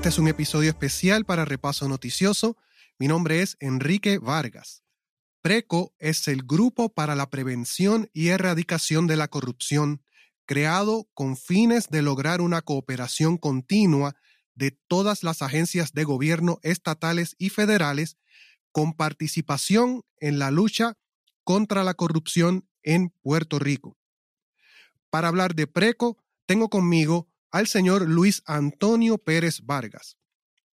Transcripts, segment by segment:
Este es un episodio especial para Repaso Noticioso. Mi nombre es Enrique Vargas. PRECO es el Grupo para la Prevención y Erradicación de la Corrupción, creado con fines de lograr una cooperación continua de todas las agencias de gobierno estatales y federales con participación en la lucha contra la corrupción en Puerto Rico. Para hablar de PRECO, tengo conmigo al señor Luis Antonio Pérez Vargas.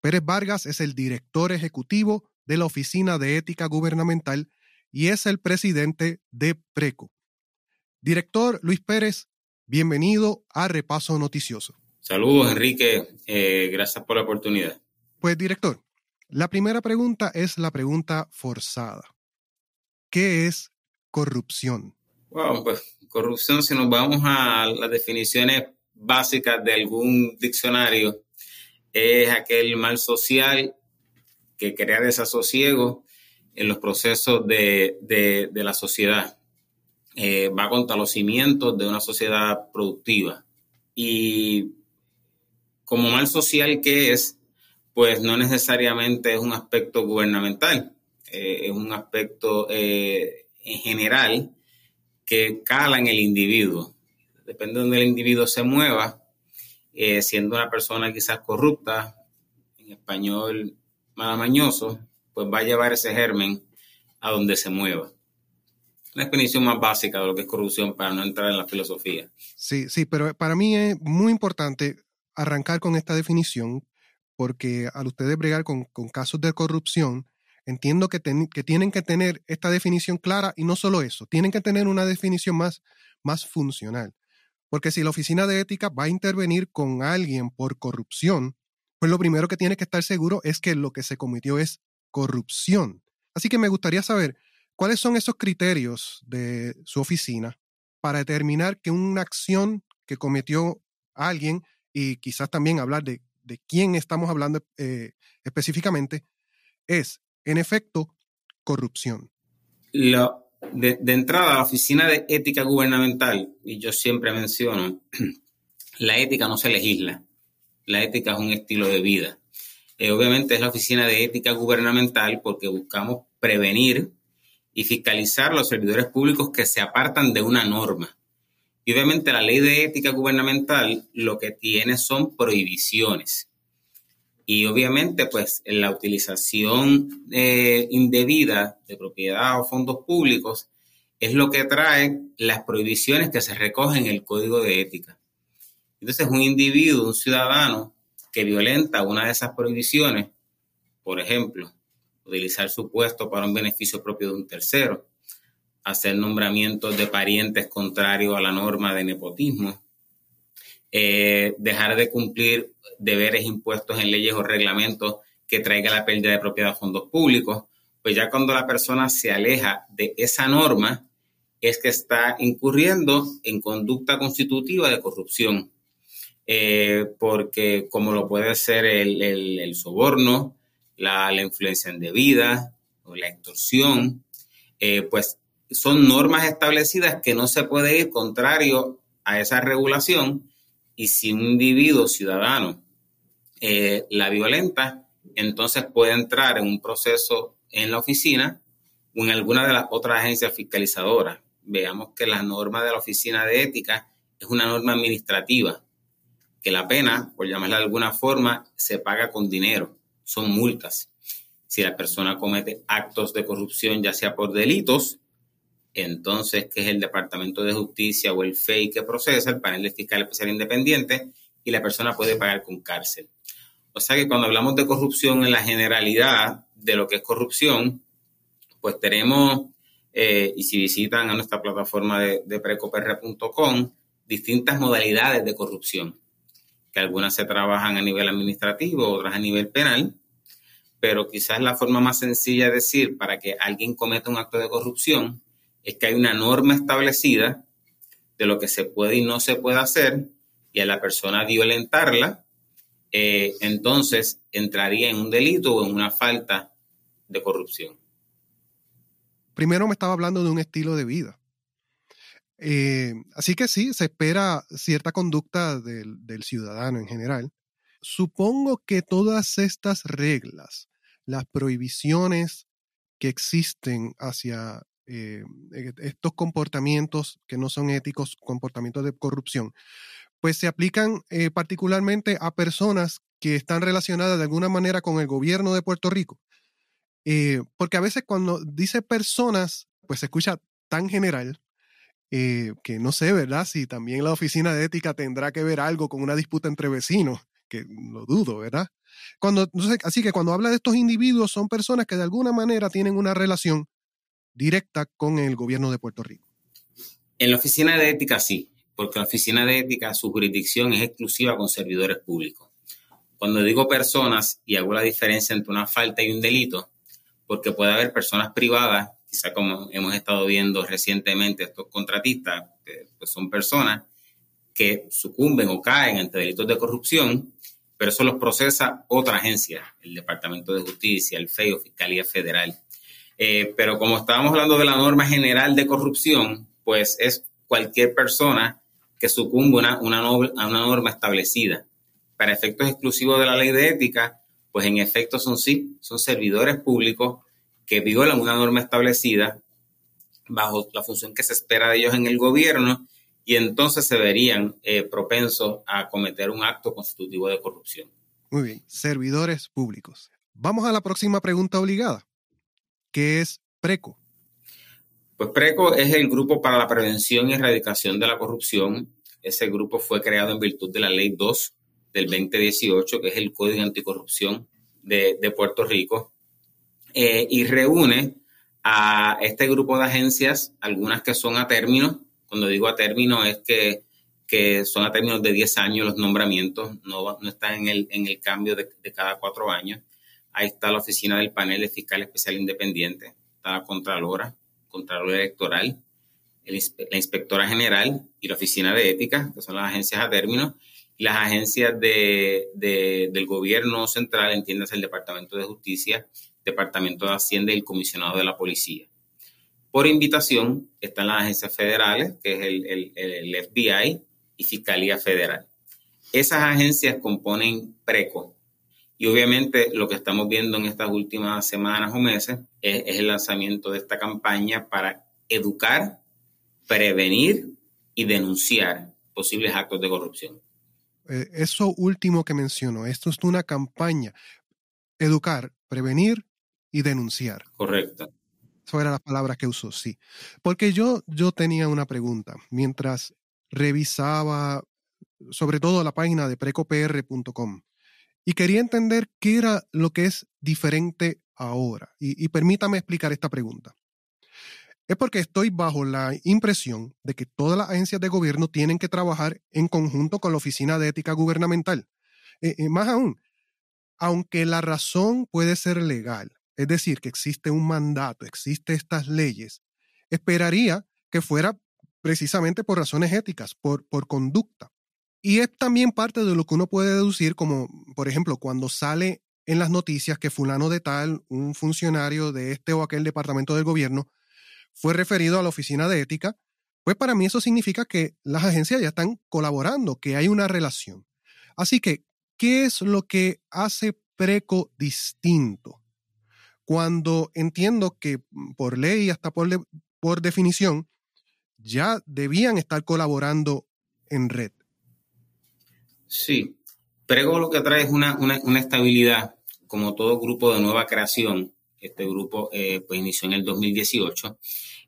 Pérez Vargas es el director ejecutivo de la Oficina de Ética Gubernamental y es el presidente de PRECO. Director Luis Pérez, bienvenido a Repaso Noticioso. Saludos, Enrique. Eh, gracias por la oportunidad. Pues, director, la primera pregunta es la pregunta forzada. ¿Qué es corrupción? Bueno, pues corrupción, si nos vamos a las definiciones básicas de algún diccionario, es aquel mal social que crea desasosiego en los procesos de, la sociedad. Eh, va contra los cimientos de una sociedad productiva. Y como mal social que es, pues no necesariamente es un aspecto gubernamental, eh, es un aspecto eh, en general que cala en el individuo. Depende de donde el individuo se mueva, eh, siendo una persona quizás corrupta, en español malamañoso, pues va a llevar ese germen a donde se mueva. La definición más básica de lo que es corrupción para no entrar en la filosofía. Sí, sí, pero para mí es muy importante arrancar con esta definición porque al ustedes bregar con, casos de corrupción, entiendo que, que, tienen que tener esta definición clara y no solo eso, tienen que tener una definición más, más funcional. Porque si la oficina de ética va a intervenir con alguien por corrupción, pues lo primero que tiene que estar seguro es que lo que se cometió es corrupción. Así que me gustaría saber cuáles son esos criterios de su oficina para determinar que una acción que cometió alguien y quizás también hablar de de quién estamos hablando eh, específicamente, es, en efecto, corrupción. De, entrada, la Oficina de Ética Gubernamental, y yo siempre menciono, la ética no se legisla, la ética es un estilo de vida. Eh, obviamente es la Oficina de Ética Gubernamental porque buscamos prevenir y fiscalizar los servidores públicos que se apartan de una norma. Y obviamente la ley de ética gubernamental lo que tiene son prohibiciones. Y obviamente, pues, la utilización eh, indebida de propiedad o fondos públicos es lo que trae las prohibiciones que se recogen en el código de ética. Entonces, un individuo, un ciudadano que violenta una de esas prohibiciones, por ejemplo, utilizar su puesto para un beneficio propio de un tercero, hacer nombramientos de parientes contrarios a la norma de nepotismo, eh, dejar de cumplir deberes impuestos en leyes o reglamentos que traiga la pérdida de propiedad de fondos públicos, pues ya cuando la persona se aleja de esa norma, es que está incurriendo en conducta constitutiva de corrupción, eh, porque como lo puede ser el, soborno, la, influencia indebida o la extorsión, eh, pues son normas establecidas que no se puede ir contrario a esa regulación y si un individuo ciudadano eh, la violenta, entonces puede entrar en un proceso en la oficina o en alguna de las otras agencias fiscalizadoras. Veamos que la norma de la oficina de ética es una norma administrativa, que la pena, por llamarla de alguna forma, se paga con dinero, son multas. Si la persona comete actos de corrupción, ya sea por delitos, entonces, que es el Departamento de Justicia o el FEI que procesa, el panel de fiscal especial independiente, y la persona puede pagar con cárcel. O sea que cuando hablamos de corrupción en la generalidad de lo que es corrupción, pues tenemos, eh, y si visitan a nuestra plataforma de, de precopr.com, distintas modalidades de corrupción, que algunas se trabajan a nivel administrativo, otras a nivel penal, pero quizás la forma más sencilla de decir para que alguien cometa un acto de corrupción es que hay una norma establecida de lo que se puede y no se puede hacer y a la persona violentarla, eh, entonces entraría en un delito o en una falta de corrupción. Primero me estaba hablando de un estilo de vida. Eh, así que sí, se espera cierta conducta del, ciudadano en general. supongo que todas estas reglas, las prohibiciones que existen hacia eh, e, estos comportamientos que no son éticos, comportamientos de corrupción, pues se aplican eh, particularmente a personas que están relacionadas de alguna manera con el gobierno de Puerto Rico. Eh, porque a veces cuando dice personas, pues se escucha tan general que no sé, ¿verdad? Si también la oficina de ética tendrá que ver algo con una disputa entre vecinos, que lo dudo, ¿verdad? Cuando, así que cuando habla de estos individuos son personas que de alguna manera tienen una relación directa con el gobierno de Puerto Rico. En la oficina de ética sí, porque la oficina de ética, su jurisdicción es exclusiva con servidores públicos. Cuando digo personas y hago la diferencia entre una falta y un delito, porque puede haber personas privadas, quizá como hemos estado viendo recientemente estos contratistas, que pues son personas que sucumben o caen ante delitos de corrupción, pero eso los procesa otra agencia, el Departamento de Justicia, el FEI o Fiscalía Federal. Eh, pero como estábamos hablando de la norma general de corrupción, pues es cualquier persona que sucumbe a una, una norma establecida. Para efectos exclusivos de la ley de ética, pues en efecto son sí, son servidores públicos que violan una norma establecida bajo la función que se espera de ellos en el gobierno y entonces se verían eh, propensos a cometer un acto constitutivo de corrupción. Muy bien, servidores públicos. Vamos a la próxima pregunta obligada. ¿Qué es PRECO? Pues PRECO es el Grupo para la Prevención y Erradicación de la Corrupción. Ese grupo fue creado en virtud de la Ley 2 del 2018, que es el Código Anticorrupción de, Puerto Rico, eh, y reúne a este grupo de agencias, algunas que son a término. Cuando digo a término es que, son a términos de 10 años los nombramientos, no, no están en el, en el cambio de, de cada cuatro años. Ahí está la oficina del panel de fiscal especial independiente, está la Contralora, Contralora Electoral, la Inspectora General y la Oficina de Ética, que son las agencias a término, y las agencias de, del gobierno central, entiendes el Departamento de Justicia, Departamento de Hacienda y el Comisionado de la Policía. Por invitación están las agencias federales, que es el, el FBI y Fiscalía Federal. Esas agencias componen PRECO, y obviamente lo que estamos viendo en estas últimas semanas o meses es, el lanzamiento de esta campaña para educar, prevenir y denunciar posibles actos de corrupción. Eh, eso último que menciono, esto es una campaña. Educar, prevenir y denunciar. Correcto. Esas eran las palabras que usó, sí. Porque yo, yo tenía una pregunta. Mientras revisaba sobre todo la página de precopr.com, y quería entender qué era lo que es diferente ahora. Y, permítame explicar esta pregunta. Es porque estoy bajo la impresión de que todas las agencias de gobierno tienen que trabajar en conjunto con la Oficina de Ética Gubernamental. Eh, eh, más aún, aunque la razón puede ser legal, es decir, que existe un mandato, existen estas leyes, esperaría que fuera precisamente por razones éticas, por, por conducta. Y es también parte de lo que uno puede deducir, como por ejemplo, cuando sale en las noticias que fulano de tal, un funcionario de este o aquel departamento del gobierno, fue referido a la oficina de ética, pues para mí eso significa que las agencias ya están colaborando, que hay una relación. Así que, ¿qué es lo que hace Preco distinto? Cuando entiendo que mm, por ley, hasta por, por definición, ya debían estar colaborando en red. Sí, Prego lo que trae es una, estabilidad, como todo grupo de nueva creación. Este grupo eh, pues inició en el 2018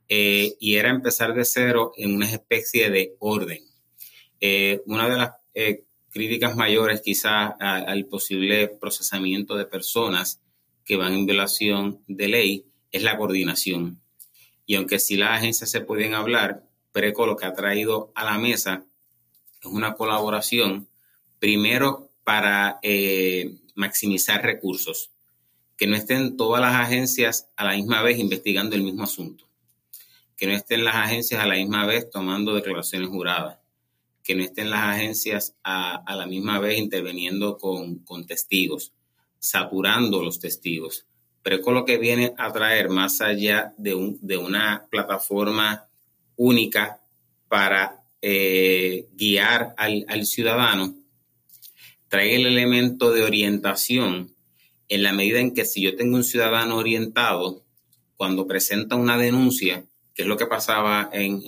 eh, y era empezar de cero en una especie de orden. Eh, una de las críticas mayores quizás al posible procesamiento de personas que van en violación de ley es la coordinación. Y aunque sí las agencias se pueden hablar, Preco lo que ha traído a la mesa es una colaboración primero para eh, maximizar recursos, que no estén todas las agencias a la misma vez investigando el mismo asunto, que no estén las agencias a la misma vez tomando declaraciones juradas, que no estén las agencias a, la misma vez interviniendo con, testigos, saturando los testigos. Pero con lo que viene a traer más allá de, un, de una plataforma única para eh, guiar al, al ciudadano trae el elemento de orientación en la medida en que si yo tengo un ciudadano orientado, cuando presenta una denuncia, que es lo que pasaba en,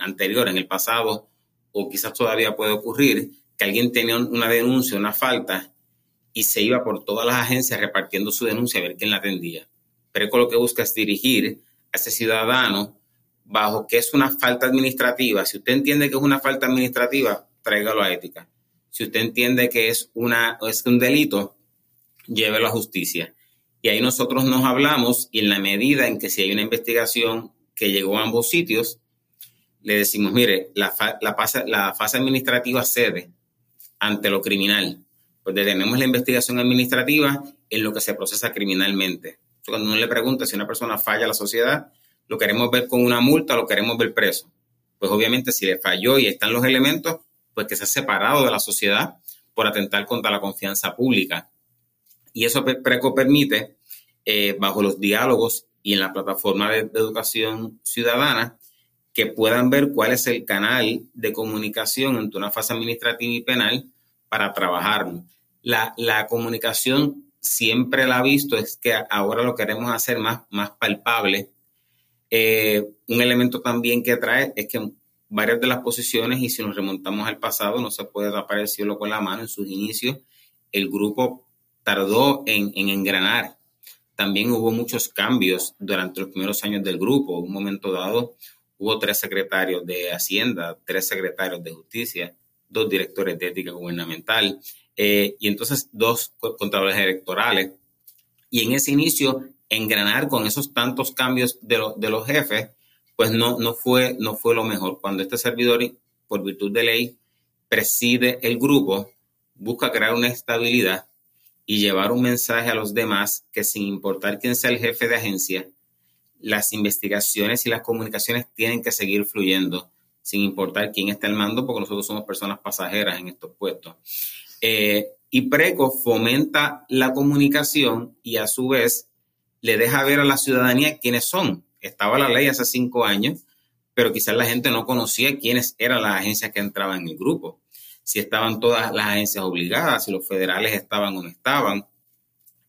anterior, en el pasado, o quizás todavía puede ocurrir, que alguien tenía una denuncia, una falta, y se iba por todas las agencias repartiendo su denuncia a ver quién la atendía. Preco lo que busca es dirigir a ese ciudadano bajo que es una falta administrativa. Si usted entiende que es una falta administrativa, tráigalo a ética. Si usted entiende que es, una, es un delito, llévelo a justicia. Y ahí nosotros nos hablamos y en la medida en que si hay una investigación que llegó a ambos sitios, le decimos, mire, la, fase, la fase administrativa cede ante lo criminal. Pues detenemos la investigación administrativa en lo que se procesa criminalmente. Cuando uno le pregunta si una persona falla a la sociedad, lo queremos ver con una multa, lo queremos ver preso. Pues obviamente si le falló y están los elementos, pues que se ha separado de la sociedad por atentar contra la confianza pública. Y eso PRECO permite, eh, bajo los diálogos y en la plataforma de, educación ciudadana, que puedan ver cuál es el canal de comunicación entre una fase administrativa y penal para trabajarlo. La, la comunicación siempre la ha visto, es que ahora lo queremos hacer más, más palpable. Eh, un elemento también que trae es que varias de las posiciones, y si nos remontamos al pasado, no se puede tapar el cielo con la mano en sus inicios, el grupo tardó en, engranar. También hubo muchos cambios durante los primeros años del grupo. En un momento dado hubo tres secretarios de Hacienda, tres secretarios de Justicia, dos directores de ética gubernamental eh, y entonces dos contadores electorales. Y en ese inicio, engranar con esos tantos cambios de, de los jefes, pues no, no, fue, no fue lo mejor. Cuando este servidor, por virtud de ley, preside el grupo, busca crear una estabilidad y llevar un mensaje a los demás que sin importar quién sea el jefe de agencia, las investigaciones y las comunicaciones tienen que seguir fluyendo, sin importar quién está al mando, porque nosotros somos personas pasajeras en estos puestos. Eh, y PRECO fomenta la comunicación y a su vez le deja ver a la ciudadanía quiénes son. Estaba la ley hace cinco años, pero quizás la gente no conocía quiénes eran las agencias que entraban en el grupo si estaban todas las agencias obligadas, si los federales estaban o no estaban.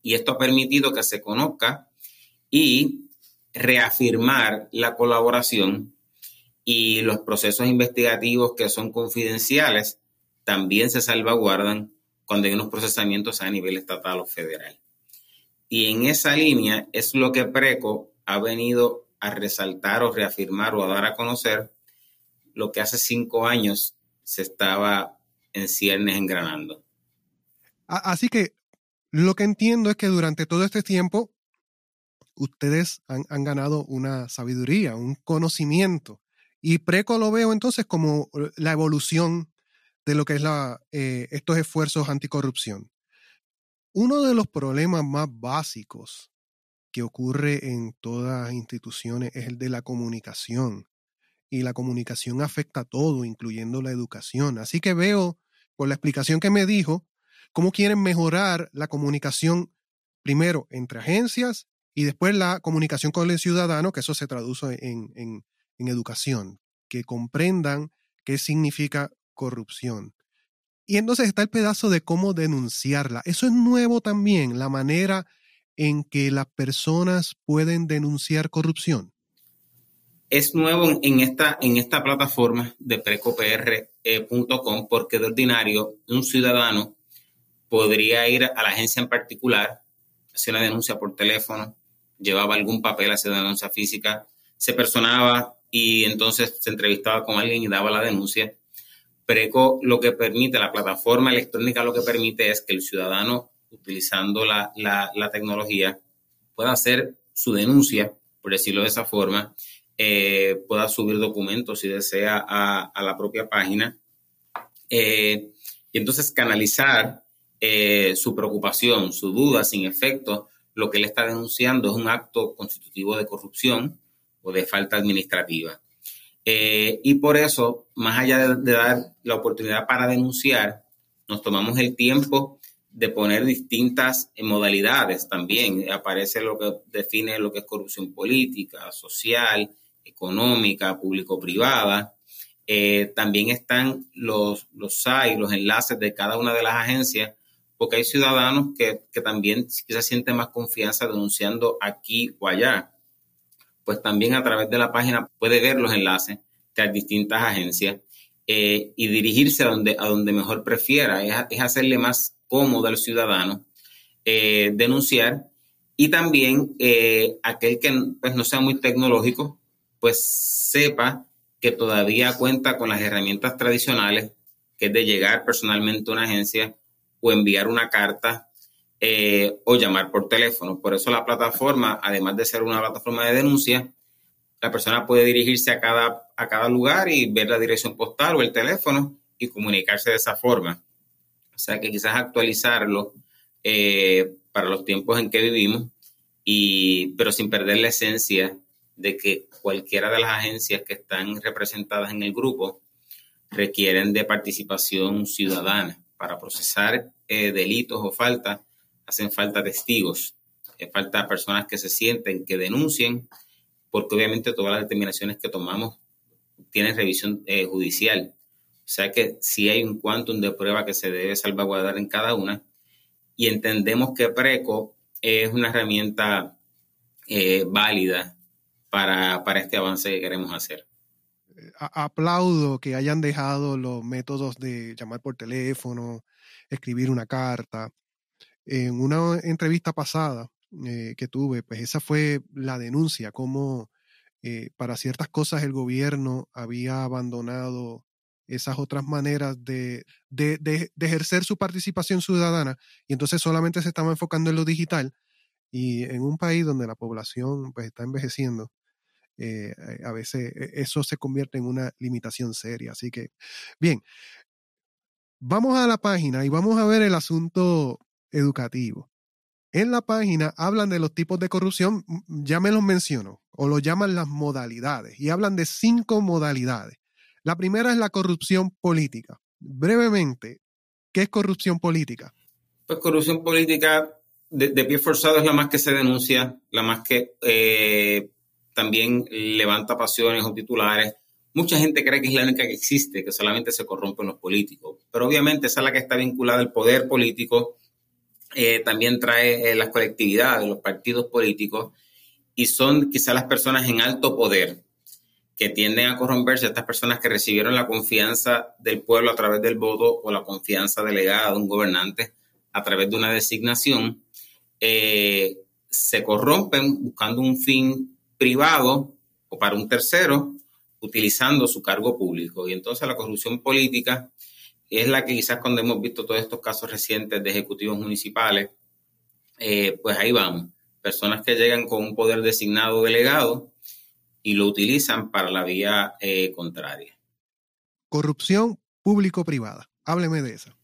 Y esto ha permitido que se conozca y reafirmar la colaboración y los procesos investigativos que son confidenciales también se salvaguardan cuando hay unos procesamientos a nivel estatal o federal. Y en esa línea es lo que PRECO ha venido a resaltar o reafirmar o a dar a conocer lo que hace cinco años se estaba en ciernes engranando. Así que lo que entiendo es que durante todo este tiempo ustedes han, ganado una sabiduría, un conocimiento. Y Preco lo veo entonces como la evolución de lo que es eh, estos esfuerzos anticorrupción. Uno de los problemas más básicos que ocurre en todas las instituciones es el de la comunicación. Y la comunicación afecta a todo, incluyendo la educación. Así que veo por la explicación que me dijo, cómo quieren mejorar la comunicación primero entre agencias y después la comunicación con el ciudadano, que eso se traduce en, en educación, que comprendan qué significa corrupción. Y entonces está el pedazo de cómo denunciarla. Eso es nuevo también, la manera en que las personas pueden denunciar corrupción es nuevo en esta, en esta plataforma de precopr.com porque de ordinario un ciudadano podría ir a la agencia en particular, hacer una denuncia por teléfono, llevaba algún papel, hacer una denuncia física, se personaba y entonces se entrevistaba con alguien y daba la denuncia. Preco lo que permite, la plataforma electrónica lo que permite es que el ciudadano, utilizando la, la tecnología, pueda hacer su denuncia, por decirlo de esa forma, eh, pueda subir documentos si desea a, la propia página. Eh, y entonces canalizar eh, su preocupación, su duda, sin efecto, lo que él está denunciando es un acto constitutivo de corrupción o de falta administrativa. y por eso, más allá de, dar la oportunidad para denunciar, nos tomamos el tiempo de poner distintas modalidades también. Aparece lo que define lo que es corrupción política, social, económica, público-privada, Eh, también están los, los sites, los enlaces de cada una de las agencias, porque hay ciudadanos que, que también quizás sienten más confianza denunciando aquí o allá. Pues también a través de la página puede ver los enlaces de las distintas agencias eh, y dirigirse a donde, a donde mejor prefiera. Es, hacerle más cómodo al ciudadano eh, denunciar y también eh, aquel que pues, no sea muy tecnológico, pues sepa que todavía cuenta con las herramientas tradicionales, que es de llegar personalmente a una agencia o enviar una carta o llamar por teléfono. Por eso la plataforma, además de ser una plataforma de denuncia, la persona puede dirigirse a cada, a cada lugar y ver la dirección postal o el teléfono y comunicarse de esa forma. Sea que quizás actualizarlo eh, para los tiempos en que vivimos, y, pero sin perder la esencia de que cualquiera de las agencias que están representadas en el grupo requieren de participación ciudadana. Para procesar eh, delitos o faltas, hacen falta testigos, hace falta personas que se sienten, que denuncien porque obviamente todas las determinaciones que tomamos tienen revisión eh, judicial. Sea que sí hay un quantum de prueba que se debe salvaguardar en cada una y entendemos que PRECO es una herramienta eh, válida para, para este avance que queremos hacer. Aplaudo que hayan dejado los métodos de llamar por teléfono, escribir una carta. En una entrevista pasada, eh, que tuve, pues esa fue la denuncia, como eh, para ciertas cosas el gobierno había abandonado esas otras maneras de, ejercer su participación ciudadana y entonces solamente se estaba enfocando en lo digital y en un país donde la población pues está envejeciendo, eh, a veces e, eso se convierte en una limitación seria. Así que, bien, vamos a la página y vamos a ver el asunto educativo en la página hablan de los tipos de corrupción, ya me los menciono, o lo llaman las modalidades, y hablan de cinco modalidades. La primera es la corrupción política. Brevemente, ¿qué es corrupción política? Pues corrupción política de, pie forzado es la más que se denuncia, la más que eh, también levanta pasiones o titulares. Mucha gente cree que es la única que existe, que solamente se corrompen los políticos, pero obviamente esa es la que está vinculada al poder político eh, también trae eh, las colectividades, los partidos políticos, y son quizás las personas en alto poder que tienden a corromperse, estas personas que recibieron la confianza del pueblo a través del voto o la confianza delegada de un gobernante a través de una designación, eh, se corrompen buscando un fin privado o para un tercero, utilizando su cargo público. Y entonces la corrupción política es la que quizás cuando hemos visto todos estos casos recientes de ejecutivos municipales, eh, pues ahí vamos. Personas que llegan con un poder designado delegado y lo utilizan para la vía eh, contraria. Corrupción público-privada. Hábleme de esa.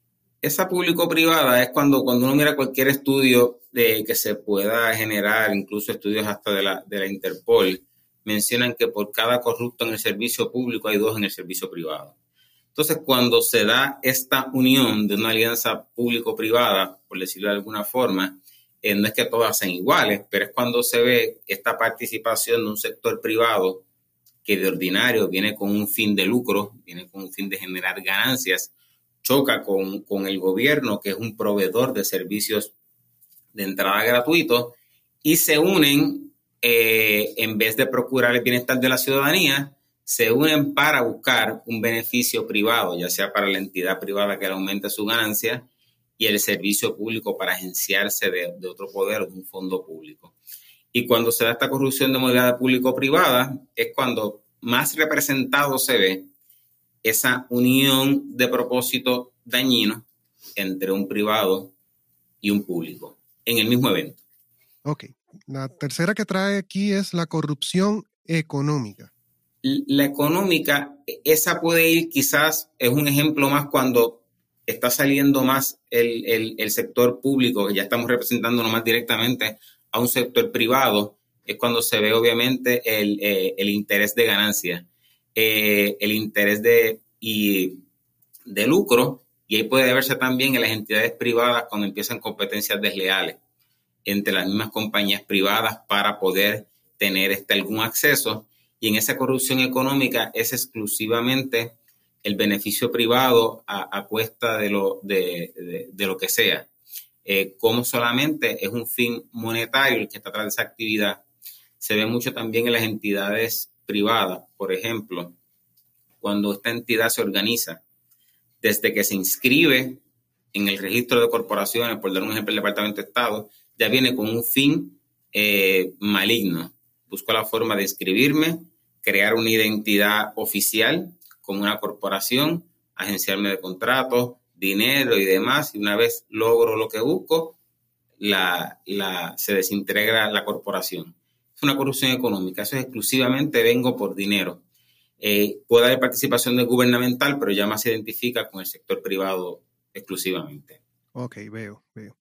Esa público-privada es cuando, cuando uno mira cualquier estudio de que se pueda generar, incluso estudios hasta de la, de la Interpol, mencionan que por cada corrupto en el servicio público hay dos en el servicio privado. Entonces, cuando se da esta unión de una alianza público-privada, por decirlo de alguna forma, eh, no es que todas sean iguales, pero es cuando se ve esta participación de un sector privado que de ordinario viene con un fin de lucro, viene con un fin de generar ganancias, choca con, el gobierno, que es un proveedor de servicios de entrada gratuitos, y se unen, eh, en vez de procurar el bienestar de la ciudadanía, se unen para buscar un beneficio privado, ya sea para la entidad privada que le aumente su ganancia y el servicio público para agenciarse de, otro poder o de un fondo público. Y cuando se da esta corrupción de modalidad público-privada, es cuando más representado se ve esa unión de propósito dañino entre un privado y un público en el mismo evento. Ok. La tercera que trae aquí es la corrupción económica la económica, esa puede ir quizás, es un ejemplo más cuando está saliendo más el, sector público, ya estamos representándonos más directamente a un sector privado, es cuando se ve obviamente el, eh, interés de ganancia, eh, el interés de, y, de lucro, y ahí puede verse también en las entidades privadas cuando empiezan competencias desleales entre las mismas compañías privadas para poder tener este, algún acceso y en esa corrupción económica es exclusivamente el beneficio privado a, cuesta de lo, de, lo que sea. Eh, como solamente es un fin monetario el que está de esa actividad. Se ve mucho también en las entidades privadas, por ejemplo, cuando esta entidad se organiza, desde que se inscribe en el registro de corporaciones, por dar un ejemplo, el Departamento de Estado, ya viene con un fin eh, maligno. Busco la forma de inscribirme, crear una identidad oficial como una corporación, agenciarme de contratos, dinero y demás, y una vez logro lo que busco, la, se desintegra la corporación. Es una corrupción económica, eso es exclusivamente vengo por dinero. Eh, puede haber participación de gubernamental, pero ya más se identifica con el sector privado exclusivamente. Ok, veo, veo.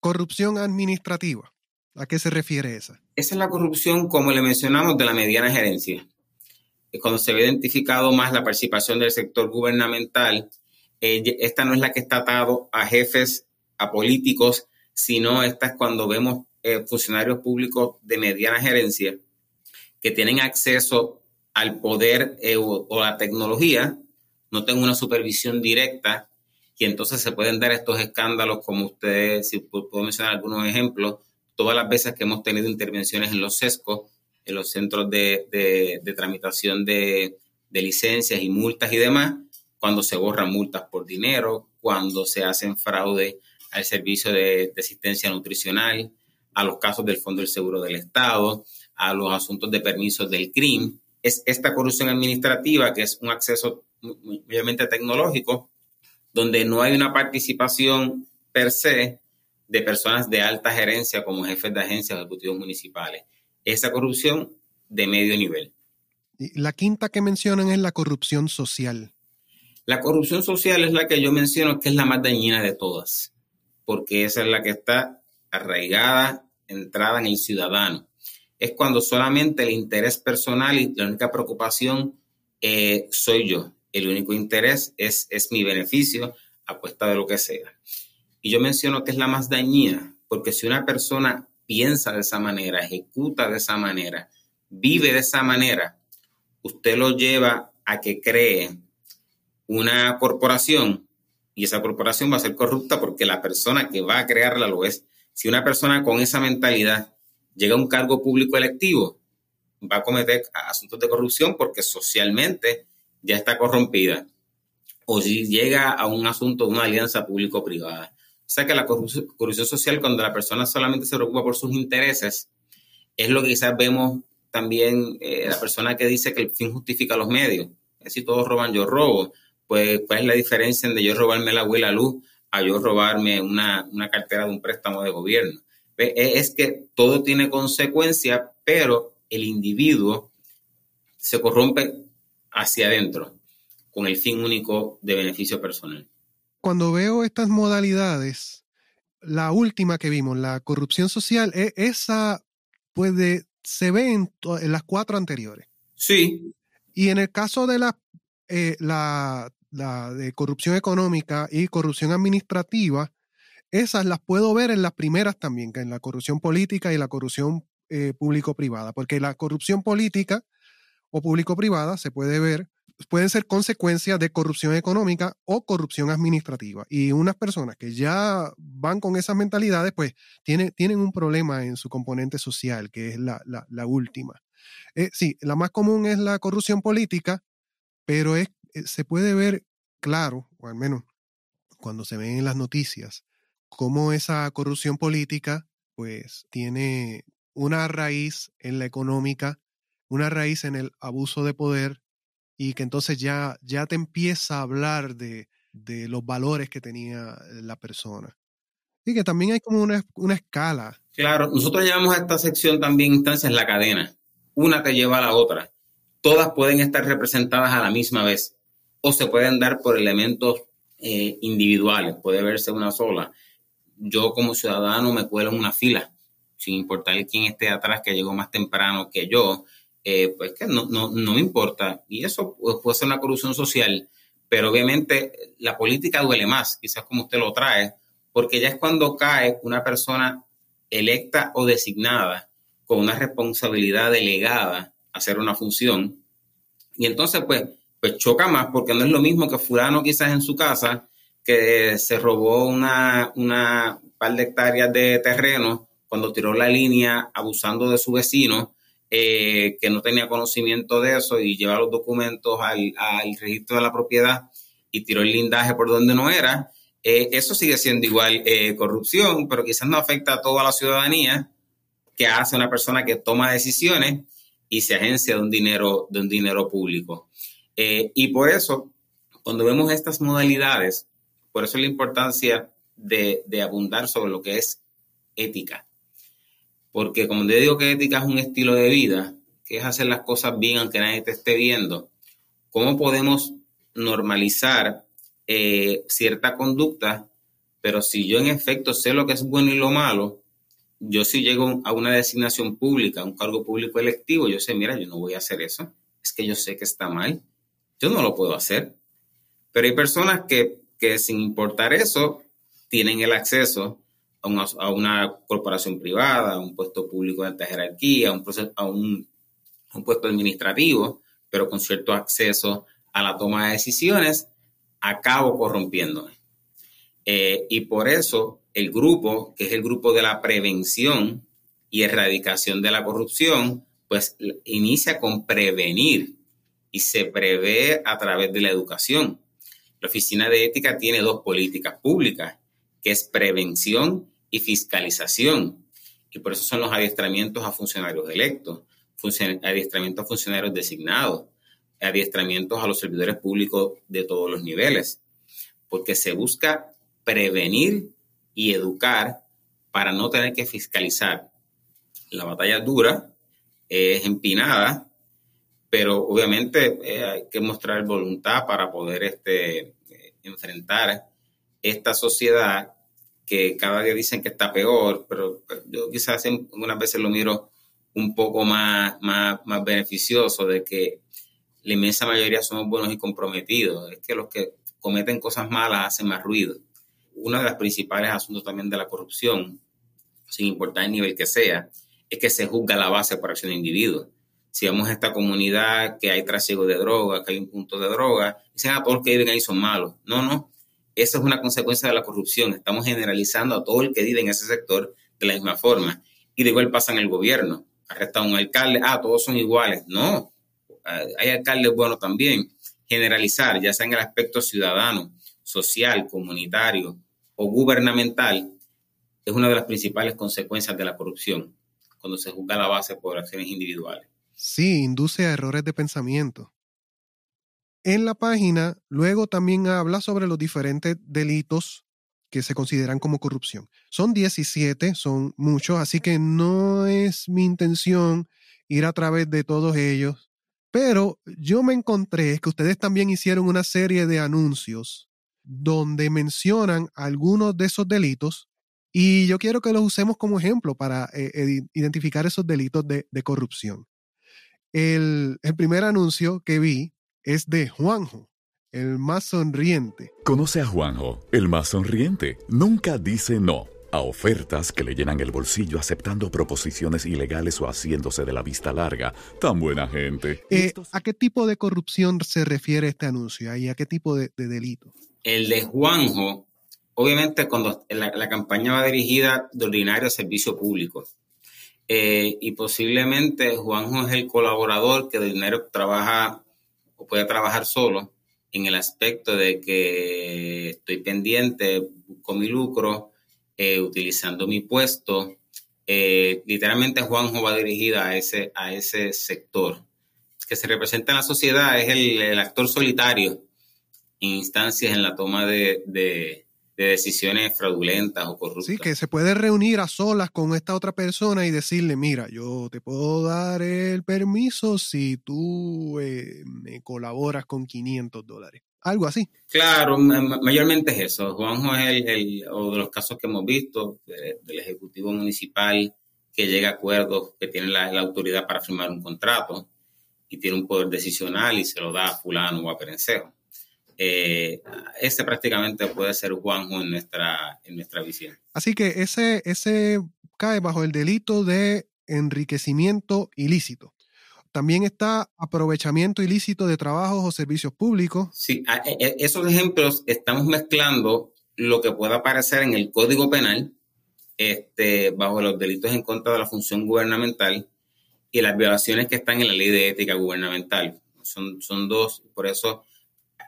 Corrupción administrativa. ¿A qué se refiere esa? Esa es la corrupción, como le mencionamos, de la mediana gerencia cuando se ve identificado más la participación del sector gubernamental, eh, esta no es la que está atado a jefes, a políticos, sino esta es cuando vemos eh, funcionarios públicos de mediana gerencia que tienen acceso al poder eh, o, a la tecnología, no tienen una supervisión directa y entonces se pueden dar estos escándalos como ustedes, si puedo mencionar algunos ejemplos, todas las veces que hemos tenido intervenciones en los sescos, en los centros de, tramitación de, licencias y multas y demás, cuando se borran multas por dinero, cuando se hacen fraude al servicio de, asistencia nutricional, a los casos del Fondo del Seguro del Estado, a los asuntos de permisos del CRIM. Es esta corrupción administrativa, que es un acceso obviamente tecnológico, donde no hay una participación per se de personas de alta gerencia como jefes de agencias ejecutivos municipales esa corrupción de medio nivel. la quinta que mencionan es la corrupción social. La corrupción social es la que yo menciono que es la más dañina de todas, porque esa es la que está arraigada, entrada en el ciudadano. Es cuando solamente el interés personal y la única preocupación eh, soy yo. El único interés es, es mi beneficio a cuesta de lo que sea. Y yo menciono que es la más dañina, porque si una persona piensa de esa manera, ejecuta de esa manera, vive de esa manera, usted lo lleva a que cree una corporación y esa corporación va a ser corrupta porque la persona que va a crearla lo es. Si una persona con esa mentalidad llega a un cargo público electivo, va a cometer asuntos de corrupción porque socialmente ya está corrompida. O si llega a un asunto de una alianza público-privada. O sea que la corrupción, social, cuando la persona solamente se preocupa por sus intereses, es lo que quizás vemos también eh, la persona que dice que el fin justifica los medios. Si todos roban, yo robo. Pues, ¿cuál es la diferencia entre yo robarme la agua y la luz a yo robarme una, cartera de un préstamo de gobierno? E, es que todo tiene consecuencia, pero el individuo se corrompe hacia adentro con el fin único de beneficio personal cuando veo estas modalidades, la última que vimos, la corrupción social, e, esa puede, se ve en, las cuatro anteriores. Sí. Y en el caso de la, eh, la, de corrupción económica y corrupción administrativa, esas las puedo ver en las primeras también, que en la corrupción política y la corrupción eh, público-privada, porque la corrupción política o público-privada se puede ver pueden ser consecuencias de corrupción económica o corrupción administrativa. Y unas personas que ya van con esas mentalidades, pues tienen, tienen un problema en su componente social, que es la, última. Eh, sí, la más común es la corrupción política, pero es, eh, se puede ver claro, o al menos cuando se ven en las noticias, cómo esa corrupción política, pues tiene una raíz en la económica, una raíz en el abuso de poder, y que entonces ya, ya te empieza a hablar de, los valores que tenía la persona. Y que también hay como una, escala. Claro, nosotros llamamos a esta sección también instancias la cadena. Una te lleva a la otra. Todas pueden estar representadas a la misma vez o se pueden dar por elementos eh, individuales, puede verse una sola. Yo como ciudadano me cuelo en una fila, sin importar quién esté atrás, que llegó más temprano que yo, eh, pues que no, no, no me importa. Y eso puede ser una corrupción social, pero obviamente la política duele más, quizás como usted lo trae, porque ya es cuando cae una persona electa o designada con una responsabilidad delegada hacer una función. Y entonces, pues, pues choca más porque no es lo mismo que fulano quizás en su casa que se robó una, una par de hectáreas de terreno cuando tiró la línea abusando de su vecino, eh, que no tenía conocimiento de eso y lleva los documentos al, registro de la propiedad y tiró el lindaje por donde no era. Eh, eso sigue siendo igual eh, corrupción, pero quizás no afecta a toda la ciudadanía que hace una persona que toma decisiones y se agencia de un dinero, de un dinero público. y por eso, cuando vemos estas modalidades, por eso la importancia de, de abundar sobre lo que es ética. Porque como te digo que ética es un estilo de vida, que es hacer las cosas bien aunque nadie te esté viendo, ¿cómo podemos normalizar eh, cierta conducta? Pero si yo en efecto sé lo que es bueno y lo malo, yo si llego a una designación pública, a un cargo público electivo, yo sé, mira, yo no voy a hacer eso. Es que yo sé que está mal. Yo no lo puedo hacer. Pero hay personas que, que sin importar eso, tienen el acceso a una, corporación privada, a un puesto público de alta jerarquía, a un, puesto administrativo, pero con cierto acceso a la toma de decisiones, acabo corrompiéndome. Eh, y por eso el grupo, que es el grupo de la prevención y erradicación de la corrupción, pues inicia con prevenir y se prevé a través de la educación. La Oficina de Ética tiene dos políticas públicas, que es prevención fiscalización. Y por eso son los adiestramientos a funcionarios electos, adiestramientos a funcionarios designados, adiestramientos a los servidores públicos de todos los niveles, porque se busca prevenir y educar para no tener que fiscalizar. La batalla dura, es empinada, pero obviamente eh, hay que mostrar voluntad para poder este, enfrentar esta sociedad que cada día dicen que está peor, pero yo quizás algunas veces lo miro un poco más, más, más beneficioso de que la inmensa mayoría somos buenos y comprometidos. Es que los que cometen cosas malas hacen más ruido. Uno de los principales asuntos también de la corrupción, sin importar el nivel que sea, es que se juzga la base por acción de individuos. Si vamos a esta comunidad que hay trasiego de droga, que hay un punto de droga, dicen, ah, todos los que viven ahí son malos. No, no, eso es una consecuencia de la corrupción. Estamos generalizando a todo el que vive en ese sector de la misma forma. Y de igual pasa en el gobierno. Arresta a un alcalde, ah, todos son iguales. No, hay alcaldes buenos también. Generalizar, ya sea en el aspecto ciudadano, social, comunitario o gubernamental, es una de las principales consecuencias de la corrupción, cuando se juzga la base por acciones individuales. Sí, induce a errores de pensamiento. En la página luego también habla sobre los diferentes delitos que se consideran como corrupción. Son 17, son muchos, así que no es mi intención ir a través de todos ellos, pero yo me encontré que ustedes también hicieron una serie de anuncios donde mencionan algunos de esos delitos y yo quiero que los usemos como ejemplo para eh, identificar esos delitos de, corrupción. el primer anuncio que vi es de Juanjo, el más sonriente. Conoce a Juanjo, el más sonriente. Nunca dice no a ofertas que le llenan el bolsillo aceptando proposiciones ilegales o haciéndose de la vista larga. Tan buena gente. Eh, ¿A qué tipo de corrupción se refiere este anuncio y a qué tipo de, delito? El de Juanjo, obviamente cuando la, campaña va dirigida de ordinario servicio público. Eh, y posiblemente Juanjo es el colaborador que de dinero trabaja o puede trabajar solo en el aspecto de que estoy pendiente, busco mi lucro, eh, utilizando mi puesto. Eh, literalmente Juanjo va dirigida a ese, a ese sector. Que se representa en la sociedad es el, actor solitario en instancias en la toma de, de decisiones fraudulentas o corruptas. Sí, que se puede reunir a solas con esta otra persona y decirle, mira, yo te puedo dar el permiso si tú eh, me colaboras con 500 dólares. Algo así. Claro, mayormente es eso. Juanjo es el, o de los casos que hemos visto del Ejecutivo Municipal que llega a acuerdos, que tiene la, la, autoridad para firmar un contrato y tiene un poder decisional y se lo da a fulano o a perencejo eh, ese prácticamente puede ser Juanjo en nuestra, en nuestra visión. Así que ese, ese cae bajo el delito de enriquecimiento ilícito. también está aprovechamiento ilícito de trabajos o servicios públicos. Sí, e, e, esos ejemplos estamos mezclando lo que pueda aparecer en el Código Penal este, bajo los delitos en contra de la función gubernamental y las violaciones que están en la ley de ética gubernamental. Son, son dos, por eso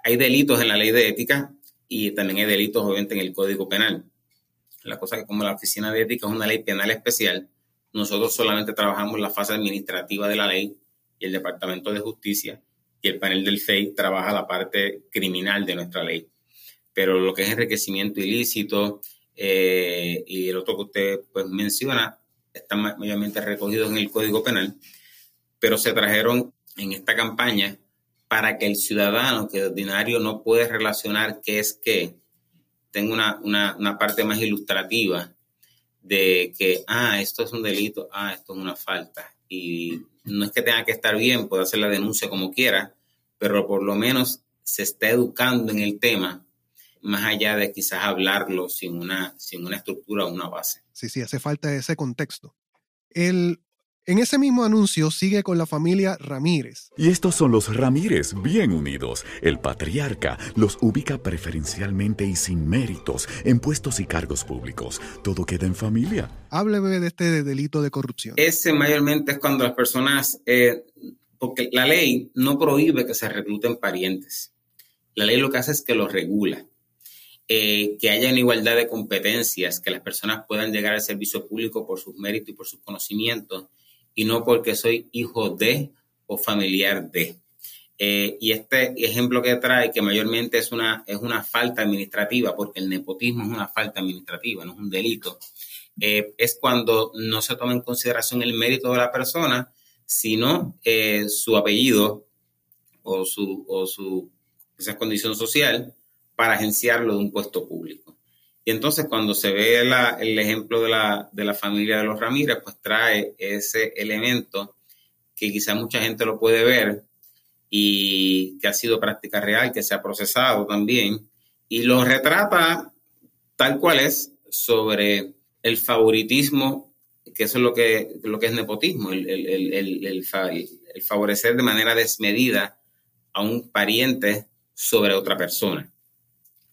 hay delitos en la ley de ética y también hay delitos obviamente en el Código Penal. La cosa que como la Oficina de Ética es una ley penal especial, nosotros solamente trabajamos la fase administrativa de la ley y el Departamento de Justicia y el panel del FEI trabaja la parte criminal de nuestra ley. Pero lo que es enriquecimiento ilícito eh, y el otro que usted pues, menciona están mayormente recogidos en el Código Penal, pero se trajeron en esta campaña para que el ciudadano que de ordinario no puede relacionar qué es qué, tenga una, una, una parte más ilustrativa de que, ah, esto es un delito, ah, esto es una falta. Y no es que tenga que estar bien, puede hacer la denuncia como quiera, pero por lo menos se está educando en el tema, más allá de quizás hablarlo sin una, sin una estructura o una base. Sí, sí, hace falta ese contexto. El en ese mismo anuncio sigue con la familia Ramírez. Y estos son los Ramírez, bien unidos. El patriarca los ubica preferencialmente y sin méritos en puestos y cargos públicos. Todo queda en familia. Hábleme de este delito de corrupción. Ese mayormente es cuando las personas, eh, porque la ley no prohíbe que se recluten parientes. La ley lo que hace es que lo regula. Eh, que haya una igualdad de competencias, que las personas puedan llegar al servicio público por sus méritos y por sus conocimientos y no porque soy hijo de o familiar de. Eh, y este ejemplo que trae, que mayormente es una, es una falta administrativa, porque el nepotismo es una falta administrativa, no es un delito, eh, es cuando no se toma en consideración el mérito de la persona, sino eh, su apellido o su, o su esa condición social para agenciarlo de un puesto público. Y entonces cuando se ve el ejemplo de la, familia de los Ramírez, pues trae ese elemento que quizá mucha gente lo puede ver y que ha sido práctica real, que se ha procesado también, y lo retrata tal cual es sobre el favoritismo, que eso es lo que, lo que es nepotismo, el, el favorecer de manera desmedida a un pariente sobre otra persona.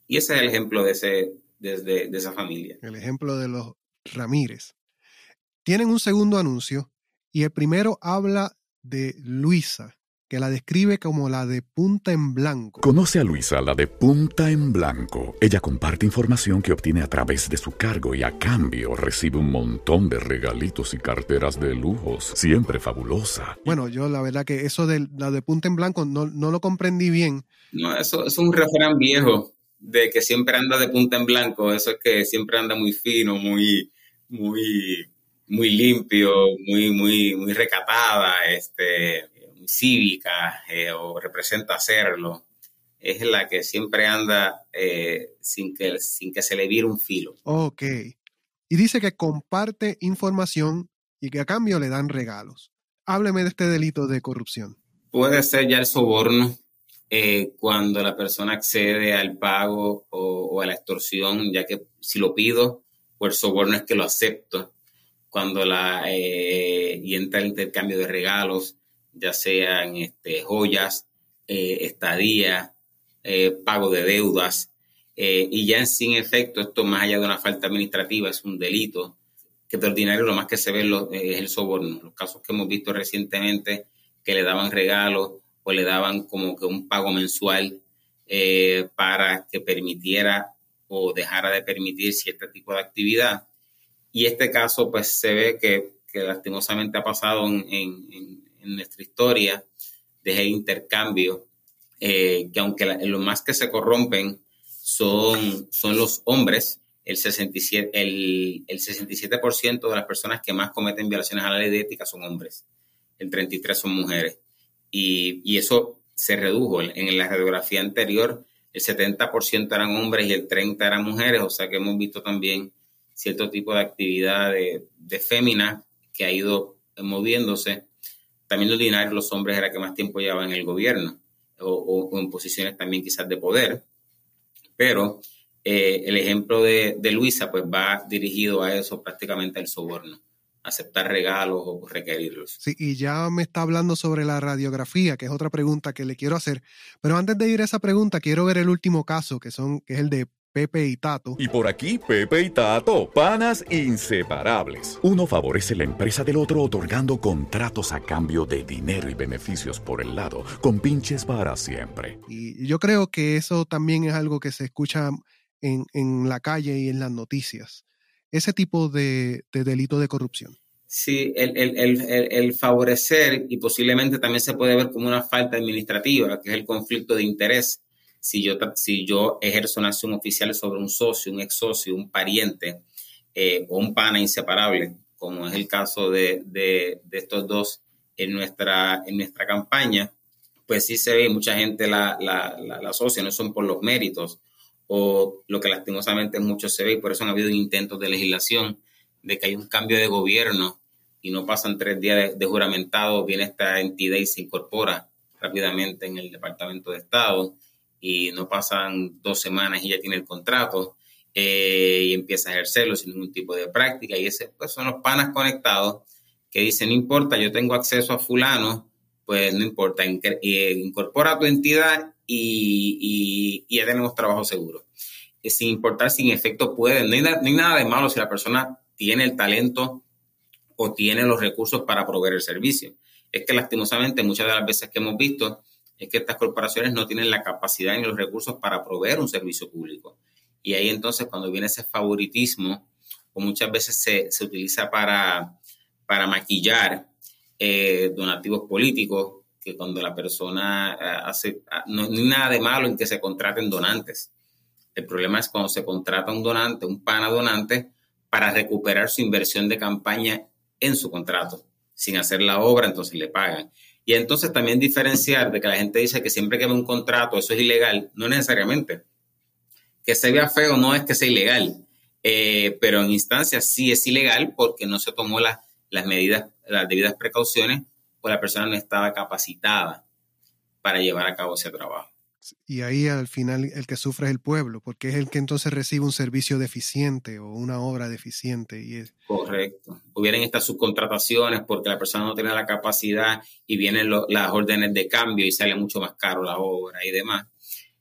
Y ese es el ejemplo de ese, desde de esa familia. El ejemplo de los Ramírez. Tienen un segundo anuncio y el primero habla de Luisa, que la describe como la de punta en blanco. Conoce a Luisa, la de punta en blanco. Ella comparte información que obtiene a través de su cargo y a cambio recibe un montón de regalitos y carteras de lujos, siempre fabulosa. Bueno, yo la verdad que eso de la de punta en blanco no, no lo comprendí bien. No, eso, es un refrán viejo de que siempre anda de punta en blanco, eso es que siempre anda muy fino, muy, muy, muy limpio, muy, muy, muy recatada, este, muy cívica, eh, o representa hacerlo. Es la que siempre anda eh, sin, que, sin que se le vire un filo. Ok. Y dice que comparte información y que a cambio le dan regalos. Hábleme de este delito de corrupción. Puede ser ya el soborno, eh, cuando la persona accede al pago o, a la extorsión, ya que si lo pido, pues soborno es que lo acepto. Cuando la eh, y entra el intercambio de regalos, ya sean este, joyas, eh, estadía, pago de deudas, y ya en sin efecto, esto más allá de una falta administrativa, es un delito, que de ordinario lo más que se ve es el soborno. Los casos que hemos visto recientemente que le daban regalos o le daban como que un pago mensual eh, para que permitiera o dejara de permitir cierto tipo de actividad. Y este caso, pues se ve que, lastimosamente ha pasado en, nuestra historia de intercambio, eh, que aunque lo más que se corrompen son, son los hombres, el 67%, el, el 67 de las personas que más cometen violaciones a la ley de ética son hombres, el 33% son mujeres y, eso se redujo. En, la radiografía anterior, el 70% eran hombres y el 30% eran mujeres, o sea que hemos visto también cierto tipo de actividad de, de fémina que ha ido moviéndose. También lo ordinario, los hombres era que más tiempo llevaban en el gobierno o, en posiciones también quizás de poder. Pero eh, el ejemplo de, de, Luisa pues va dirigido a eso prácticamente al soborno, aceptar regalos o requerirlos. Sí, y ya me está hablando sobre la radiografía, que es otra pregunta que le quiero hacer. Pero antes de ir a esa pregunta, quiero ver el último caso, que, son, que es el de Pepe y Tato. Y por aquí, Pepe y Tato, panas inseparables. Uno favorece la empresa del otro otorgando contratos a cambio de dinero y beneficios por el lado, con pinches para siempre. Y yo creo que eso también es algo que se escucha en, en la calle y en las noticias ese tipo de, delito de corrupción. Sí, el, favorecer y posiblemente también se puede ver como una falta administrativa, que es el conflicto de interés. Si yo, si yo ejerzo una acción oficial sobre un socio, un ex socio, un pariente eh, o un pana inseparable, como es el caso de, estos dos en nuestra, en nuestra campaña, pues sí se ve, mucha gente la, la, la, la asocia, no son por los méritos, o lo que lastimosamente mucho se ve, y por eso han habido intentos de legislación de que hay un cambio de gobierno y no pasan tres días de, juramentado, viene esta entidad y se incorpora rápidamente en el Departamento de Estado y no pasan dos semanas y ya tiene el contrato eh, y empieza a ejercerlo sin ningún tipo de práctica y ese pues son los panas conectados que dicen, no importa, yo tengo acceso a fulano, pues no importa, eh, incorpora tu entidad y, ya tenemos trabajo seguro. sin importar si en efecto pueden, no hay, nada de malo si la persona tiene el talento o tiene los recursos para proveer el servicio. Es que lastimosamente muchas de las veces que hemos visto es que estas corporaciones no tienen la capacidad ni los recursos para proveer un servicio público. Y ahí entonces cuando viene ese favoritismo, o muchas veces se, se utiliza para, para maquillar eh, donativos políticos, que cuando la persona eh, hace, ah, no hay nada de malo en que se contraten donantes. El problema es cuando se contrata un donante, un pana donante, para recuperar su inversión de campaña en su contrato. Sin hacer la obra, entonces le pagan. Y entonces también diferenciar de que la gente dice que siempre que ve un contrato eso es ilegal, no necesariamente. Que se vea feo no es que sea ilegal, eh, pero en instancias sí es ilegal porque no se tomó las medidas, las debidas precauciones la persona no estaba capacitada para llevar a cabo ese trabajo. Y ahí al final el que sufre es el pueblo, porque es el que entonces recibe un servicio deficiente o una obra deficiente. Y es... Correcto. Hubieran estas subcontrataciones porque la persona no tiene la capacidad y vienen las órdenes de cambio y sale mucho más caro la obra y demás.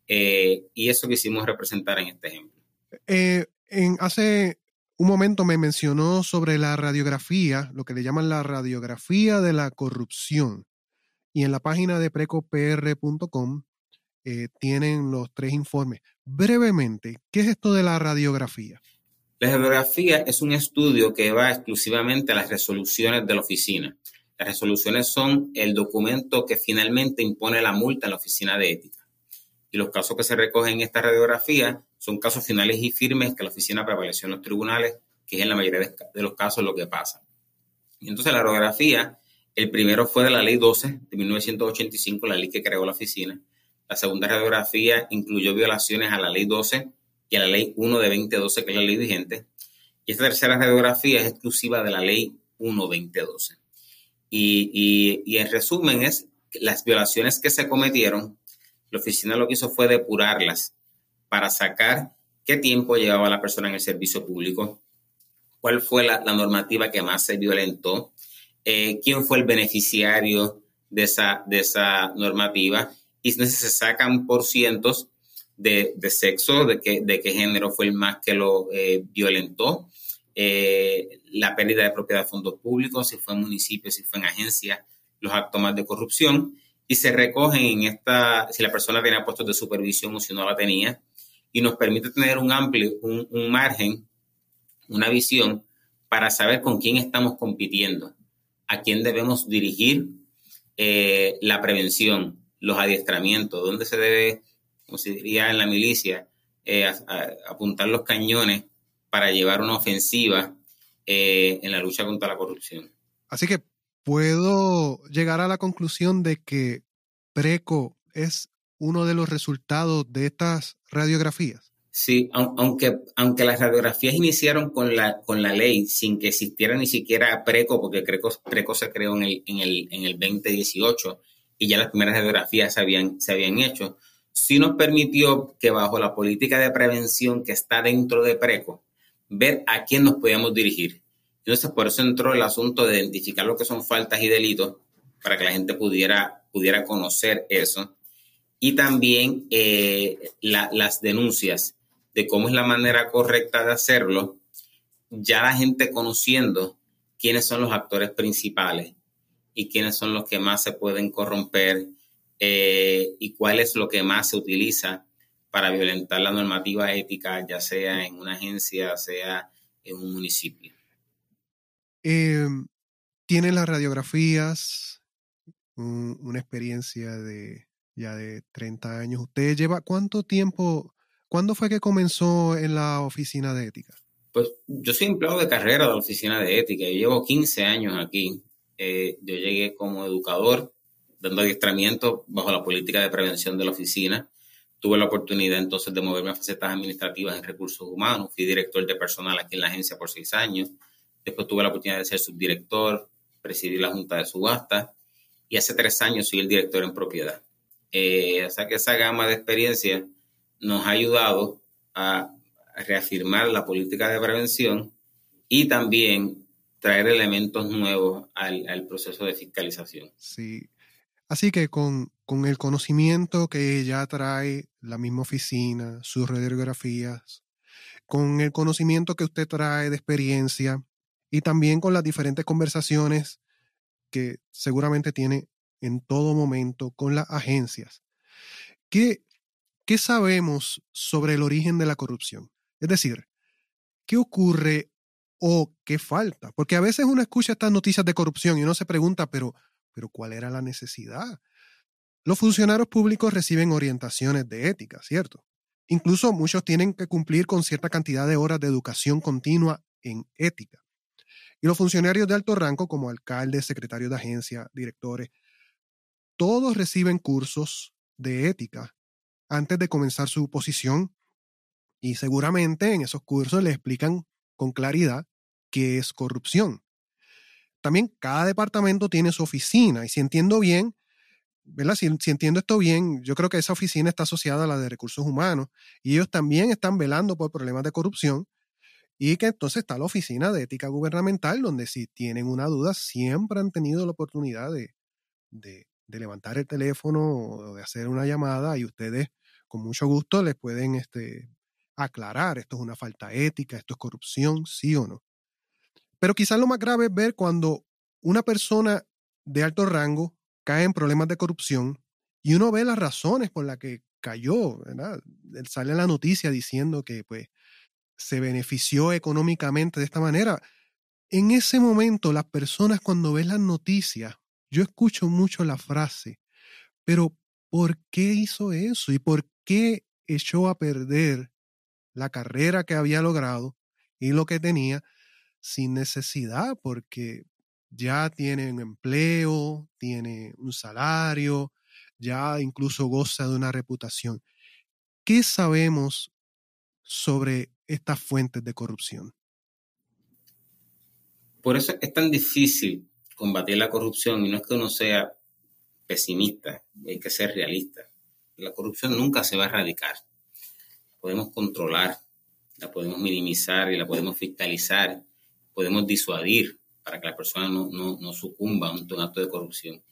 Eh, y eso quisimos representar en este ejemplo. Eh, en, hace un momento me mencionó sobre la radiografía, lo que le llaman la radiografía de la corrupción. Y en la página de precopr.com eh, tienen los tres informes. Brevemente, ¿qué es esto de la radiografía? La radiografía es un estudio que va exclusivamente a las resoluciones de la oficina. Las resoluciones son el documento que finalmente impone la multa en la oficina de ética. Y los casos que se recogen en esta radiografía son casos finales y firmes que la oficina prevaleció en los tribunales, que es en la mayoría de los casos lo que pasa. Y entonces la radiografía, el primero fue de la ley 12 de 1985, la ley que creó la oficina. La segunda radiografía incluyó violaciones a la ley 12 y a la ley 1 de 2012, que es la ley vigente. Y esta tercera radiografía es exclusiva de la ley 1 2012. Y, y, y en resumen es las violaciones que se cometieron, la oficina lo que hizo fue depurarlas para sacar qué tiempo llevaba la persona en el servicio público, cuál fue la, normativa que más se violentó, eh, quién fue el beneficiario de esa, de esa normativa y se sacan por cientos de, sexo, de qué, de qué género fue el más que lo eh, violentó, eh, la pérdida de propiedad de fondos públicos, si fue en municipios, si fue en agencias, los actos más de corrupción, y se recogen en esta, si la persona tenía puestos de supervisión o si no la tenía, y nos permite tener un amplio, un, margen, una visión para saber con quién estamos compitiendo, a quién debemos dirigir eh, la prevención, los adiestramientos, dónde se debe, como se diría en la milicia, eh, apuntar los cañones para llevar una ofensiva eh, en la lucha contra la corrupción. Así que puedo llegar a la conclusión de que PRECO es uno de los resultados de estas radiografías? Sí, aunque, aunque las radiografías iniciaron con la, con la ley sin que existiera ni siquiera PRECO, porque PRECO, PRECO se creó en el, en, el, en el 2018 y ya las primeras radiografías se habían, se habían hecho, sí nos permitió que bajo la política de prevención que está dentro de PRECO, ver a quién nos podíamos dirigir. Entonces, por eso entró el asunto de identificar lo que son faltas y delitos para que la gente pudiera, pudiera conocer eso. Y también eh, las denuncias de cómo es la manera correcta de hacerlo, ya la gente conociendo quiénes son los actores principales y quiénes son los que más se pueden corromper eh, y cuál es lo que más se utiliza para violentar la normativa ética, ya sea en una agencia, sea en un municipio. Eh, tiene las radiografías, una experiencia de ya de 30 años. ¿Usted lleva cuánto tiempo, cuándo fue que comenzó en la oficina de ética? Pues yo soy empleado de carrera de la oficina de ética. Yo llevo 15 años aquí. Eh, yo llegué como educador, dando adiestramiento bajo la política de prevención de la oficina tuve la oportunidad entonces de moverme a facetas administrativas en recursos humanos. Fui director de personal aquí en la agencia por seis años. Después tuve la oportunidad de ser subdirector, presidir la junta de subasta y hace tres años soy el director en propiedad. Eh, o sea que esa gama de experiencia nos ha ayudado a reafirmar la política de prevención y también traer elementos nuevos al, proceso de fiscalización. Sí, Así que con, el conocimiento que ya trae la misma oficina, sus radiografías, con el conocimiento que usted trae de experiencia y también con las diferentes conversaciones que seguramente tiene en todo momento con las agencias. ¿Qué, ¿Qué sabemos sobre el origen de la corrupción? Es decir, ¿qué ocurre o qué falta? Porque a veces uno escucha estas noticias de corrupción y uno se pregunta, pero pero ¿cuál era la necesidad? Los funcionarios públicos reciben orientaciones de ética, ¿cierto? Incluso muchos tienen que cumplir con cierta cantidad de horas de educación continua en ética. Y los funcionarios de alto rango, como alcaldes, secretarios de agencia, directores, todos reciben cursos de ética antes de comenzar su posición y seguramente en esos cursos le explican con claridad qué es corrupción. También cada departamento tiene su oficina y si entiendo bien, ¿verdad? Si, entiendo esto bien, yo creo que esa oficina está asociada a la de recursos humanos y ellos también están velando por problemas de corrupción y que entonces está la oficina de ética gubernamental donde si tienen una duda siempre han tenido la oportunidad de, de, levantar el teléfono o de hacer una llamada y ustedes con mucho gusto les pueden este, aclarar, esto es una falta ética, esto es corrupción, sí o no. Pero quizás lo más grave es ver cuando una persona de alto rango cae en problemas de corrupción y uno ve las razones por las que cayó, ¿verdad? Sale la noticia diciendo que pues se benefició económicamente de esta manera. En ese momento, las personas cuando ven las noticias, yo escucho mucho la frase, pero ¿por qué hizo eso? ¿Y por qué echó a perder la carrera que había logrado y lo que tenía sin necesidad porque ya tiene un empleo, tiene un salario, ya incluso goza de una reputación. ¿Qué sabemos sobre estas fuentes de corrupción? Por eso es tan difícil combatir la corrupción y no es que uno sea pesimista, hay que ser realista. La corrupción nunca se va a erradicar. Podemos controlar, la podemos minimizar y la podemos fiscalizar podemos disuadir para que la persona no, no, sucumba a un, acto de corrupción.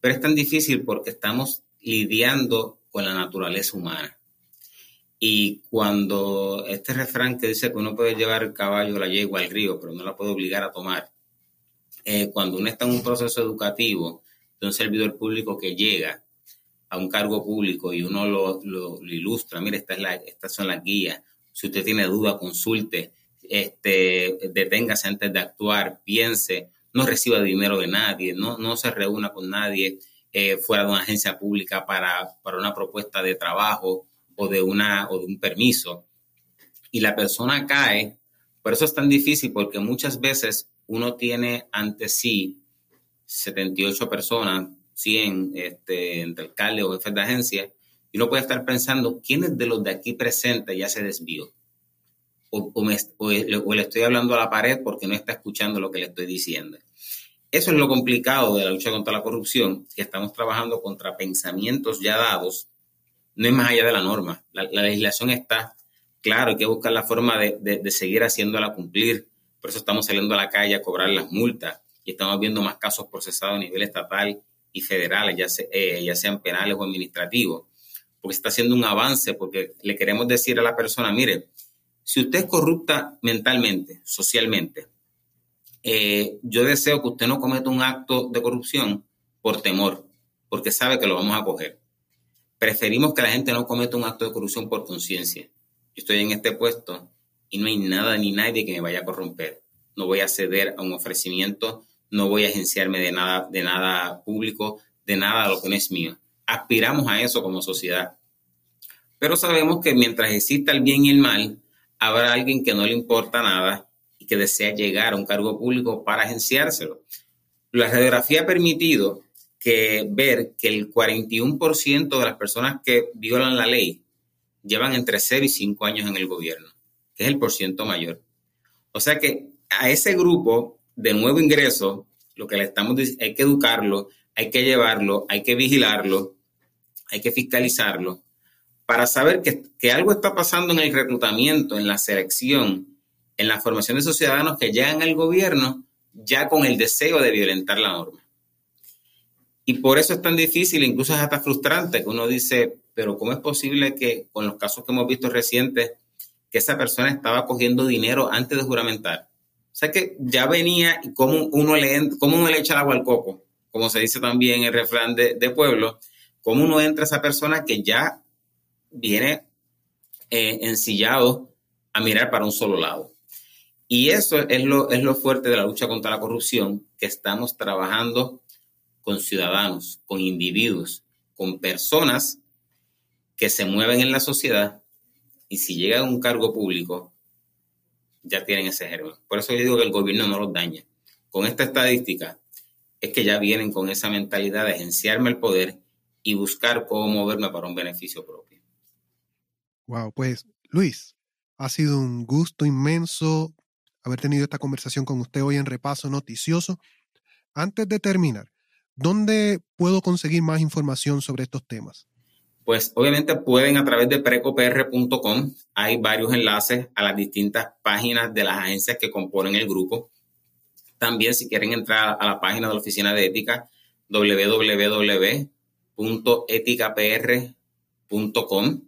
Pero es tan difícil porque estamos lidiando con la naturaleza humana. Y cuando este refrán que dice que uno puede llevar el caballo, la yegua al río, pero no la puede obligar a tomar, eh, cuando uno está en un proceso educativo de un servidor público que llega a un cargo público y uno lo, lo, ilustra, mire, esta es la, estas son las guías, si usted tiene duda, consulte, este, deténgase antes de actuar, piense, no reciba dinero de nadie, no, no se reúna con nadie eh, fuera de una agencia pública para, para, una propuesta de trabajo o de, una, o de un permiso. Y la persona cae, por eso es tan difícil, porque muchas veces uno tiene ante sí 78 personas, 100 este, entre alcaldes o jefes de agencia, y uno puede estar pensando, ¿quiénes de los de aquí presentes ya se desvió? o, le estoy hablando a la pared porque no está escuchando lo que le estoy diciendo. Eso es lo complicado de la lucha contra la corrupción, que estamos trabajando contra pensamientos ya dados, no es más allá de la norma. La, legislación está, claro, hay que buscar la forma de, seguir haciéndola cumplir, Por eso estamos saliendo a la calle a cobrar las multas y estamos viendo más casos procesados a nivel estatal y federal, ya, eh, ya sean penales o administrativos, porque está haciendo un avance, porque le queremos decir a la persona, mire, si usted es corrupta mentalmente, socialmente, eh, yo deseo que usted no cometa un acto de corrupción por temor, porque sabe que lo vamos a coger. Preferimos que la gente no cometa un acto de corrupción por conciencia. Yo estoy en este puesto y no hay nada ni nadie que me vaya a corromper. No voy a ceder a un ofrecimiento, no voy a agenciarme de nada, de nada público, de nada lo que no es mío. Aspiramos a eso como sociedad. Pero sabemos que mientras exista el bien y el mal, habrá alguien que no le importa nada y que desea llegar a un cargo público para agenciárselo. La radiografía ha permitido ver que el 41% de las personas que violan la ley llevan entre 0 y 5 años en el gobierno, es el porciento mayor. O sea que a ese grupo de nuevo ingreso, lo que le estamos diciendo, hay que educarlo, hay que llevarlo, hay que vigilarlo, hay que fiscalizarlo, para saber que, que algo está pasando en el reclutamiento, en la selección, en la formación de esos ciudadanos que llegan al gobierno ya con el deseo de violentar la norma. Y por eso es tan difícil, incluso es hasta frustrante, que uno dice, pero ¿cómo es posible que con los casos que hemos visto recientes, que esa persona estaba cogiendo dinero antes de juramentar? O sea que ya venía y cómo uno le, cómo uno le echa el agua al coco, como se dice también en el refrán de, de pueblo, cómo uno entra a esa persona que ya viene eh, ensillado a mirar para un solo lado. Y eso es lo, es lo fuerte de la lucha contra la corrupción, que estamos trabajando con ciudadanos, con individuos, con personas que se mueven en la sociedad y si llegan a un cargo público, ya tienen ese germen. Por eso yo digo que el gobierno no los daña. Con esta estadística es que ya vienen con esa mentalidad de agenciarme el poder y buscar cómo moverme para un beneficio propio. Wow, pues Luis, ha sido un gusto inmenso haber tenido esta conversación con usted hoy en Repaso Noticioso. Antes de terminar, ¿dónde puedo conseguir más información sobre estos temas? Pues obviamente pueden a través de precopr.com, hay varios enlaces a las distintas páginas de las agencias que componen el grupo. También si quieren entrar a la página de la Oficina de Ética, www.eticapr.com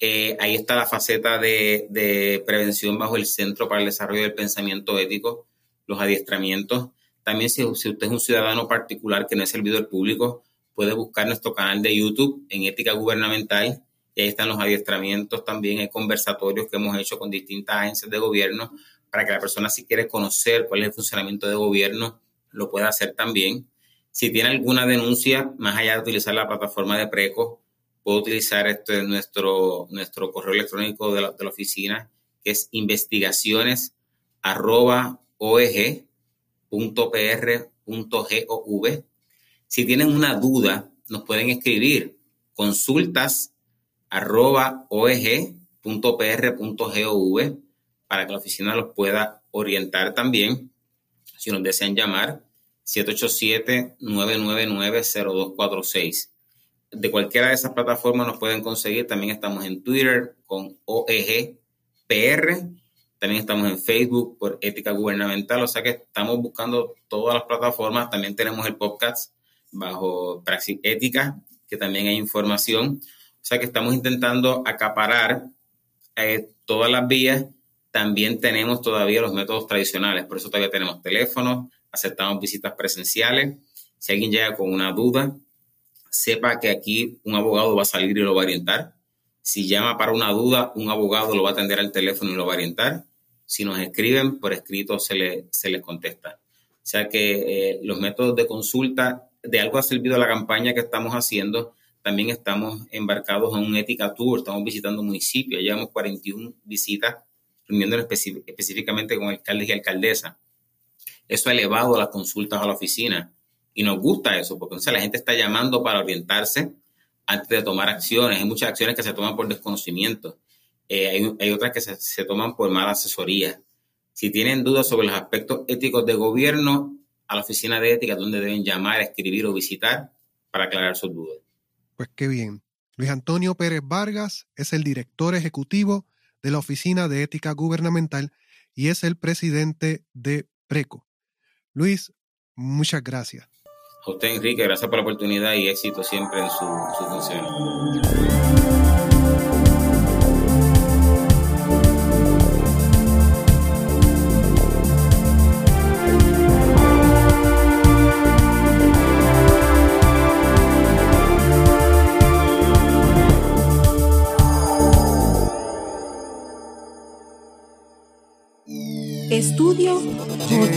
eh, ahí está la faceta de, prevención bajo el Centro para el Desarrollo del Pensamiento Ético, los adiestramientos. También si, usted es un ciudadano particular que no es servidor público, puede buscar nuestro canal de YouTube en Ética Gubernamental. Y ahí están los adiestramientos también, hay conversatorios que hemos hecho con distintas agencias de gobierno para que la persona si quiere conocer cuál es el funcionamiento de gobierno, lo pueda hacer también. Si tiene alguna denuncia, más allá de utilizar la plataforma de PRECO, puedo utilizar este, nuestro, nuestro correo electrónico de la, oficina, que es investigaciones Si tienen una duda, nos pueden escribir consultas arroba para que la oficina los pueda orientar también. Si nos desean llamar, 787-999-0246 de cualquiera de esas plataformas nos pueden conseguir. También estamos en Twitter con OEGPR. También estamos en Facebook por Ética Gubernamental. O sea que estamos buscando todas las plataformas. También tenemos el podcast bajo Praxis Ética, que también hay información. O sea que estamos intentando acaparar eh, todas las vías. También tenemos todavía los métodos tradicionales. Por eso todavía tenemos teléfonos, aceptamos visitas presenciales. Si alguien llega con una duda, sepa que aquí un abogado va a salir y lo va a orientar. Si llama para una duda, un abogado lo va a atender al teléfono y lo va a orientar. Si nos escriben por escrito, se, le, se les contesta. O sea que eh, los métodos de consulta, de algo ha servido la campaña que estamos haciendo. También estamos embarcados en un Ética Tour, estamos visitando municipios, llevamos 41 visitas, reuniéndonos específicamente con alcaldes y alcaldesas. Eso ha elevado las consultas a la oficina y nos gusta eso, porque la gente está llamando para orientarse antes de tomar acciones. Hay muchas acciones que se toman por desconocimiento. Eh, hay, otras que se, toman por mala asesoría. Si tienen dudas sobre los aspectos éticos de gobierno, a la oficina de ética donde deben llamar, escribir o visitar para aclarar sus dudas. Pues qué bien. Luis Antonio Pérez Vargas es el director ejecutivo de la Oficina de Ética Gubernamental y es el presidente de PRECO. Luis, muchas gracias. A usted, Enrique, gracias por la oportunidad y éxito siempre en su, su función. Estudio J.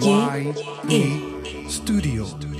Y. E. Studio.